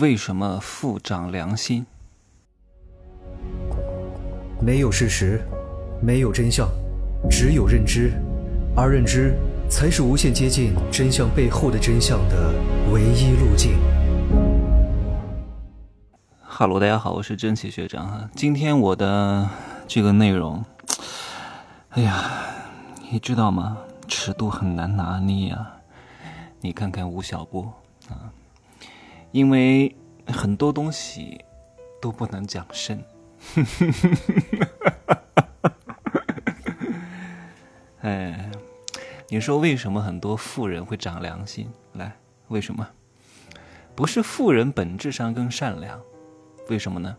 为什么富长良心？没有事实，没有真相，只有认知，而认知才是无限接近真相背后的真相的唯一路径。哈喽，大家好，我是真奇学长哈。今天我的这个内容，哎呀，你知道吗？尺度很难拿捏啊。你看看吴晓波啊。因为很多东西都不能讲深，哎，你说为什么很多富人会长良心？来，为什么？不是富人本质上更善良，为什么呢？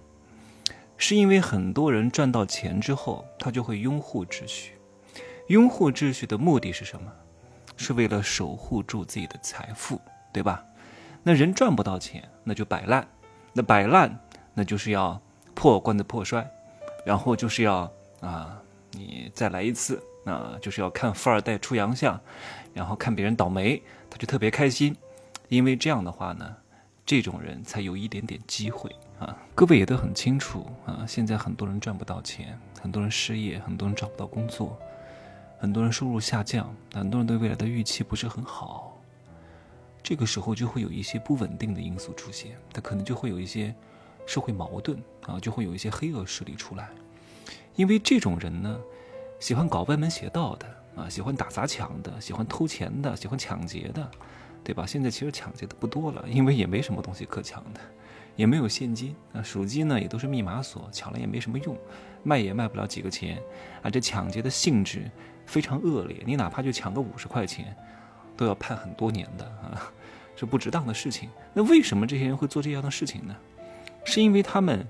是因为很多人赚到钱之后，他就会拥护秩序。拥护秩序的目的是什么？是为了守护住自己的财富，对吧？那人赚不到钱，那就摆烂，那摆烂，那就是要破罐子破摔，然后就是要啊，你再来一次，啊，就是要看富二代出洋相，然后看别人倒霉，他就特别开心，因为这样的话呢，这种人才有一点点机会啊。各位也都很清楚啊，现在很多人赚不到钱，很多人失业，很多人找不到工作，很多人收入下降，很多人对未来的预期不是很好。这个时候就会有一些不稳定的因素出现，他可能就会有一些社会矛盾啊，就会有一些黑恶势力出来。因为这种人呢，喜欢搞歪门邪道的啊，喜欢打砸抢的，喜欢偷钱的，喜欢抢劫的，对吧？现在其实抢劫的不多了，因为也没什么东西可抢的，也没有现金啊，手机呢也都是密码锁，抢了也没什么用，卖也卖不了几个钱啊。这抢劫的性质非常恶劣，你哪怕就抢个五十块钱。都要判很多年的啊，是不值当的事情。那为什么这些人会做这样的事情呢？是因为他们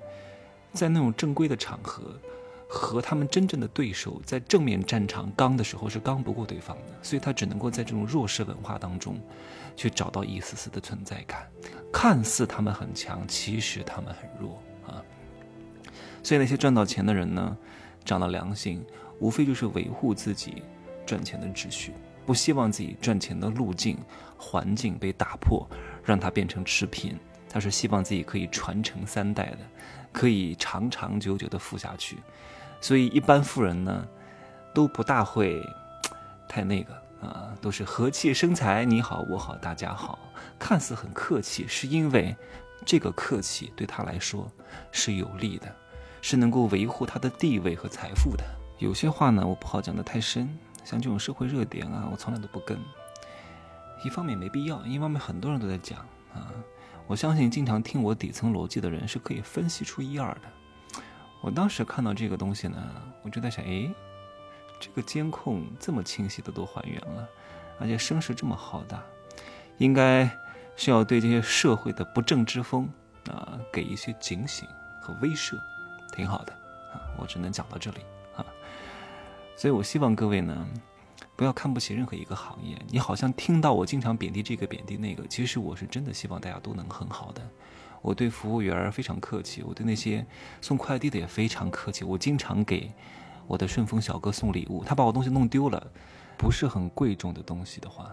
在那种正规的场合和他们真正的对手在正面战场刚的时候是刚不过对方的，所以他只能够在这种弱势文化当中去找到一丝丝的存在感。看似他们很强，其实他们很弱啊。所以那些赚到钱的人呢，长了良心，无非就是维护自己赚钱的秩序。不希望自己赚钱的路径、环境被打破，让他变成持贫。他是希望自己可以传承三代的，可以长长久久的富下去。所以一般富人呢，都不大会太那个啊，都是和气生财，你好我好大家好，看似很客气，是因为这个客气对他来说是有利的，是能够维护他的地位和财富的。有些话呢，我不好讲的太深。像这种社会热点啊，我从来都不跟。一方面没必要，一方面很多人都在讲啊。我相信经常听我底层逻辑的人是可以分析出一二的。我当时看到这个东西呢，我就在想，哎，这个监控这么清晰的都还原了，而且声势这么浩大，应该是要对这些社会的不正之风啊给一些警醒和威慑，挺好的啊。我只能讲到这里。所以，我希望各位呢，不要看不起任何一个行业。你好像听到我经常贬低这个、贬低那个，其实我是真的希望大家都能很好的。我对服务员非常客气，我对那些送快递的也非常客气。我经常给我的顺丰小哥送礼物，他把我东西弄丢了，不是很贵重的东西的话，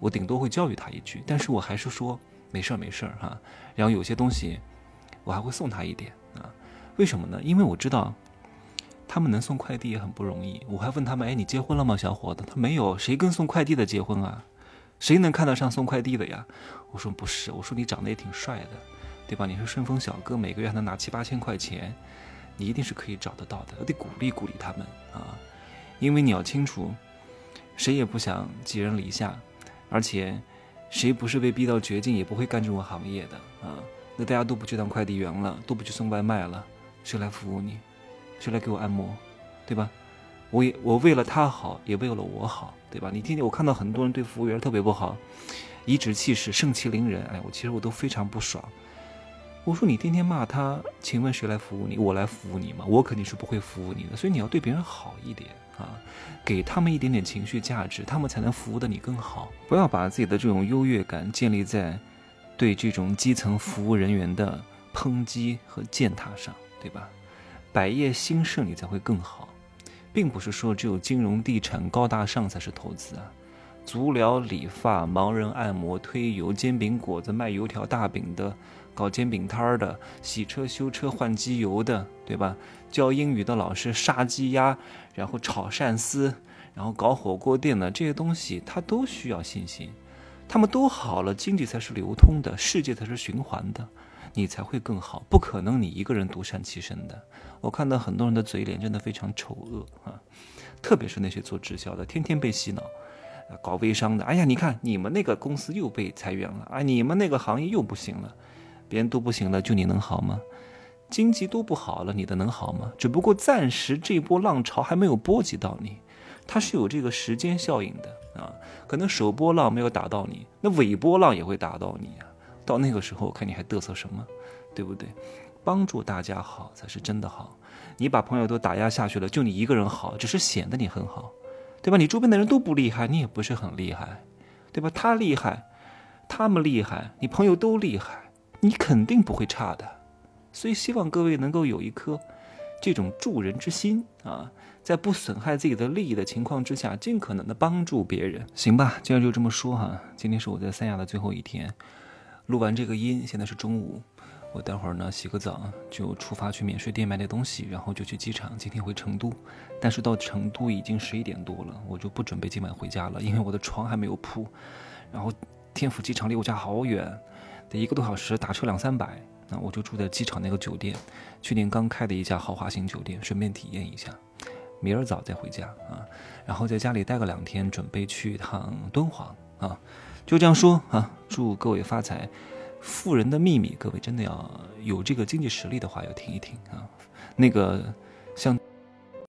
我顶多会教育他一句，但是我还是说没事儿没事儿哈。然后有些东西，我还会送他一点啊。为什么呢？因为我知道。他们能送快递也很不容易，我还问他们：“哎，你结婚了吗，小伙子？”他没有，谁跟送快递的结婚啊？谁能看得上送快递的呀？我说不是，我说你长得也挺帅的，对吧？你是顺丰小哥，每个月还能拿七八千块钱，你一定是可以找得到的。我得鼓励鼓励他们啊，因为你要清楚，谁也不想寄人篱下，而且谁不是被逼到绝境也不会干这种行业的啊。那大家都不去当快递员了，都不去送外卖了，谁来服务你？谁来给我按摩，对吧？我也我为了他好，也为了我好，对吧？你天天我看到很多人对服务员特别不好，颐指气使，盛气凌人，哎，我其实我都非常不爽。我说你天天骂他，请问谁来服务你？我来服务你吗？我肯定是不会服务你的。所以你要对别人好一点啊，给他们一点点情绪价值，他们才能服务的你更好。不要把自己的这种优越感建立在对这种基层服务人员的抨击和践踏上，对吧？百业兴盛，你才会更好，并不是说只有金融地产高大上才是投资啊。足疗、理发、盲人按摩、推油、煎饼果子、卖油条、大饼的、搞煎饼摊儿的、洗车、修车、换机油的，对吧？教英语的老师、杀鸡鸭，然后炒鳝丝，然后搞火锅店的这些东西，它都需要信心。他们都好了，经济才是流通的，世界才是循环的，你才会更好。不可能你一个人独善其身的。我看到很多人的嘴脸真的非常丑恶啊，特别是那些做直销的，天天被洗脑。搞微商的，哎呀，你看你们那个公司又被裁员了，啊，你们那个行业又不行了，别人都不行了，就你能好吗？经济都不好了，你的能好吗？只不过暂时这波浪潮还没有波及到你，它是有这个时间效应的啊。可能首波浪没有打到你，那尾波浪也会打到你。到那个时候，我看你还嘚瑟什么，对不对？帮助大家好才是真的好。你把朋友都打压下去了，就你一个人好，只是显得你很好。对吧？你周边的人都不厉害，你也不是很厉害，对吧？他厉害，他们厉害，你朋友都厉害，你肯定不会差的。所以希望各位能够有一颗这种助人之心啊，在不损害自己的利益的情况之下，尽可能的帮助别人，行吧？今天就这么说哈。今天是我在三亚的最后一天，录完这个音，现在是中午。我待会儿呢洗个澡，就出发去免税店买点东西，然后就去机场。今天回成都，但是到成都已经十一点多了，我就不准备今晚回家了，因为我的床还没有铺。然后天府机场离我家好远，得一个多小时，打车两三百。那我就住在机场那个酒店，去年刚开的一家豪华型酒店，顺便体验一下。明儿早再回家啊，然后在家里待个两天，准备去一趟敦煌啊。就这样说啊，祝各位发财。富人的秘密，各位真的要有这个经济实力的话，要听一听啊。那个像。